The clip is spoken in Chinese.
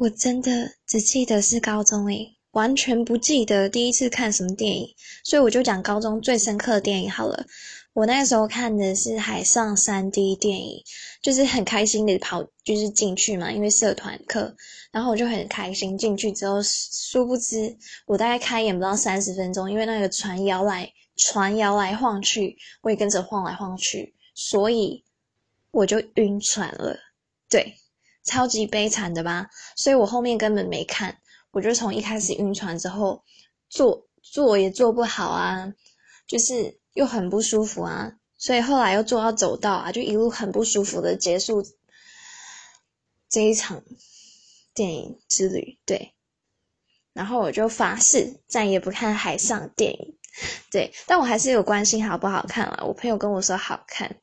我真的只记得是高中诶，完全不记得第一次看什么电影，所以我就讲高中最深刻的电影好了。我那时候看的是海上三 D 电影，就是很开心的跑，就是进去嘛，因为社团课，然后我就很开心进去之后，殊不知我大概开演不到三十分钟，因为那个船摇来船摇来晃去，我也跟着晃来晃去，所以我就晕船了，对，超级悲惨的吧？所以我后面根本没看，我就从一开始晕船之后，坐坐也坐不好啊，就是。又很不舒服啊，所以后来又坐到走道啊，就一路很不舒服的结束这一场电影之旅。对，然后我就发誓再也不看海上电影。对，但我还是有关心好不好看了。我朋友跟我说好看，